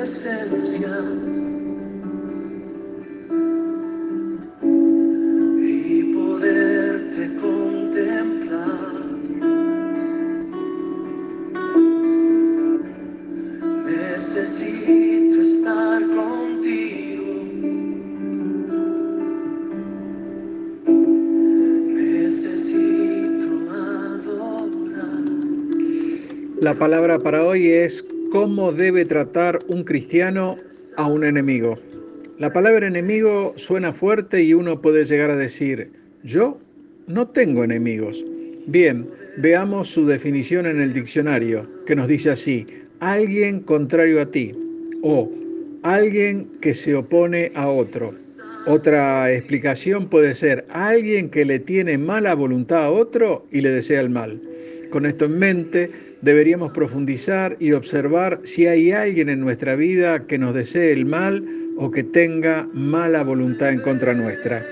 presencia. Y poderte contemplar. Necesito estar contigo. Necesito adorar. La palabra para hoy es cómo debe tratar un cristiano a un enemigo. La palabra enemigo suena fuerte y uno puede llegar a decir, yo no tengo enemigos. Bien, veamos su definición en el diccionario, que nos dice así, alguien contrario a ti o alguien que se opone a otro. Otra explicación puede ser alguien que le tiene mala voluntad a otro y le desea el mal. Con esto en mente, deberíamos profundizar y observar si hay alguien en nuestra vida que nos desee el mal o que tenga mala voluntad en contra nuestra.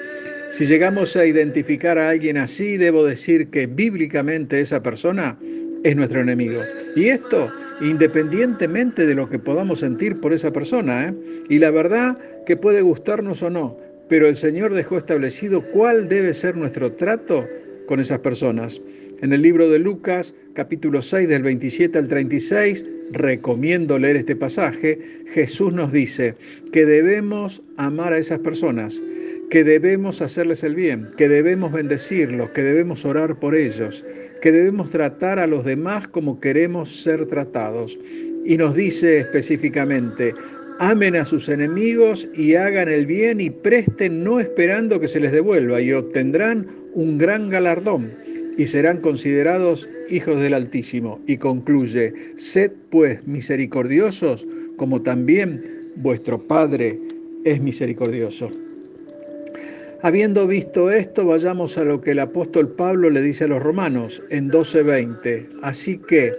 Si llegamos a identificar a alguien así, debo decir que bíblicamente esa persona es nuestro enemigo. Y esto independientemente de lo que podamos sentir por esa persona. ¿eh? Y la verdad que puede gustarnos o no, pero el Señor dejó establecido cuál debe ser nuestro trato con esas personas. En el libro de Lucas, capítulo 6, del 27 al 36, recomiendo leer este pasaje, Jesús nos dice que debemos amar a esas personas, que debemos hacerles el bien, que debemos bendecirlos, que debemos orar por ellos, que debemos tratar a los demás como queremos ser tratados. Y nos dice específicamente, amen a sus enemigos y hagan el bien y presten no esperando que se les devuelva y obtendrán un gran galardón y serán considerados hijos del Altísimo. Y concluye, sed pues misericordiosos como también vuestro Padre es misericordioso. Habiendo visto esto, vayamos a lo que el apóstol Pablo le dice a los romanos en 12:20. Así que,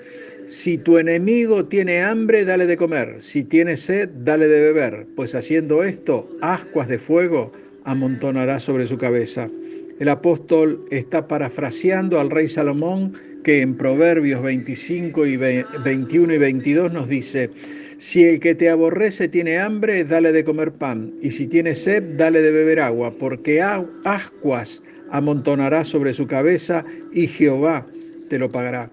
si tu enemigo tiene hambre, dale de comer, si tiene sed, dale de beber, pues haciendo esto, ascuas de fuego amontonará sobre su cabeza. El apóstol está parafraseando al rey Salomón que en Proverbios 25 y 21 y 22 nos dice, si el que te aborrece tiene hambre, dale de comer pan, y si tiene sed, dale de beber agua, porque ascuas amontonará sobre su cabeza y Jehová te lo pagará.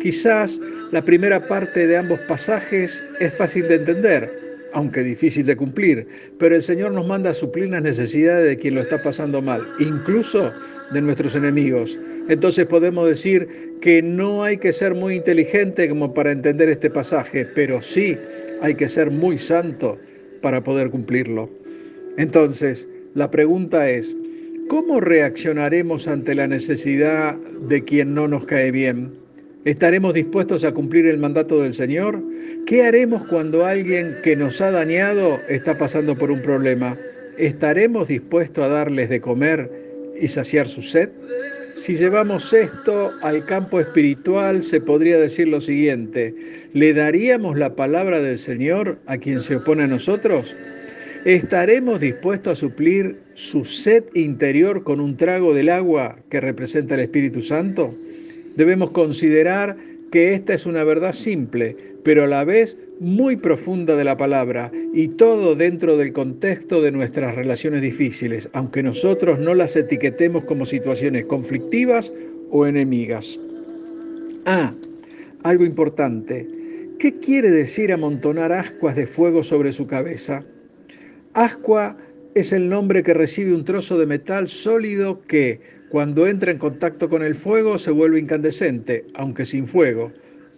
Quizás la primera parte de ambos pasajes es fácil de entender, aunque difícil de cumplir, pero el Señor nos manda a suplir las necesidades de quien lo está pasando mal, incluso de nuestros enemigos. Entonces podemos decir que no hay que ser muy inteligente como para entender este pasaje, pero sí hay que ser muy santo para poder cumplirlo. Entonces, la pregunta es, ¿cómo reaccionaremos ante la necesidad de quien no nos cae bien? ¿Estaremos dispuestos a cumplir el mandato del Señor? ¿Qué haremos cuando alguien que nos ha dañado está pasando por un problema? ¿Estaremos dispuestos a darles de comer y saciar su sed? Si llevamos esto al campo espiritual, se podría decir lo siguiente, ¿le daríamos la palabra del Señor a quien se opone a nosotros? ¿Estaremos dispuestos a suplir su sed interior con un trago del agua que representa el Espíritu Santo? Debemos considerar que esta es una verdad simple, pero a la vez muy profunda de la palabra y todo dentro del contexto de nuestras relaciones difíciles, aunque nosotros no las etiquetemos como situaciones conflictivas o enemigas. Ah, algo importante. ¿Qué quiere decir amontonar ascuas de fuego sobre su cabeza? Ascua es el nombre que recibe un trozo de metal sólido que, cuando entra en contacto con el fuego, se vuelve incandescente, aunque sin fuego.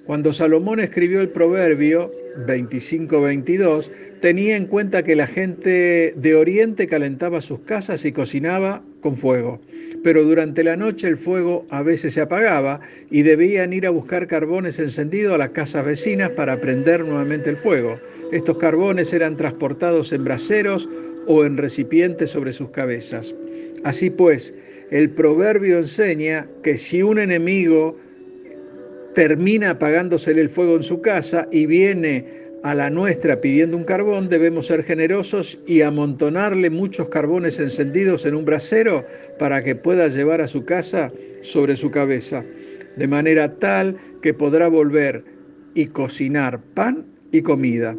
Cuando Salomón escribió el proverbio 25-22, tenía en cuenta que la gente de Oriente calentaba sus casas y cocinaba con fuego. Pero durante la noche el fuego a veces se apagaba y debían ir a buscar carbones encendidos a las casas vecinas para prender nuevamente el fuego. Estos carbones eran transportados en braseros o en recipientes sobre sus cabezas. Así pues, el proverbio enseña que si un enemigo termina apagándosele el fuego en su casa y viene a la nuestra pidiendo un carbón, debemos ser generosos y amontonarle muchos carbones encendidos en un brasero para que pueda llevar a su casa sobre su cabeza, de manera tal que podrá volver y cocinar pan y comida.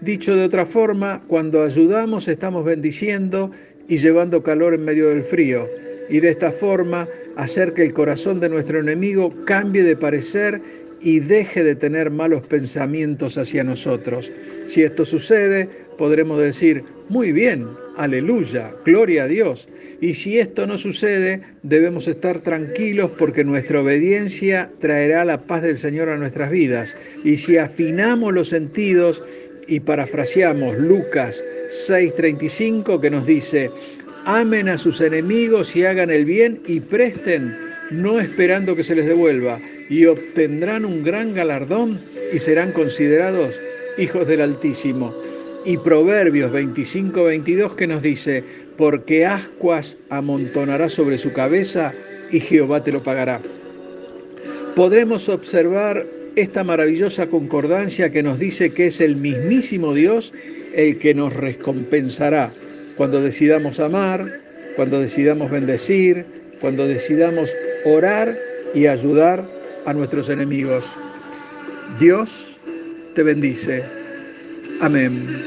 Dicho de otra forma, cuando ayudamos estamos bendiciendo y llevando calor en medio del frío, y de esta forma hacer que el corazón de nuestro enemigo cambie de parecer y deje de tener malos pensamientos hacia nosotros. Si esto sucede, podremos decir, muy bien, aleluya, gloria a Dios. Y si esto no sucede, debemos estar tranquilos porque nuestra obediencia traerá la paz del Señor a nuestras vidas. Y si afinamos los sentidos y parafraseamos Lucas 6:35 que nos dice, amen a sus enemigos y hagan el bien y presten, no esperando que se les devuelva y obtendrán un gran galardón y serán considerados hijos del Altísimo. Y Proverbios 25-22 que nos dice, porque ascuas amontonará sobre su cabeza y Jehová te lo pagará. Podremos observar esta maravillosa concordancia que nos dice que es el mismísimo Dios el que nos recompensará cuando decidamos amar, cuando decidamos bendecir, cuando decidamos orar y ayudar a nuestros enemigos. Dios te bendice. Amén.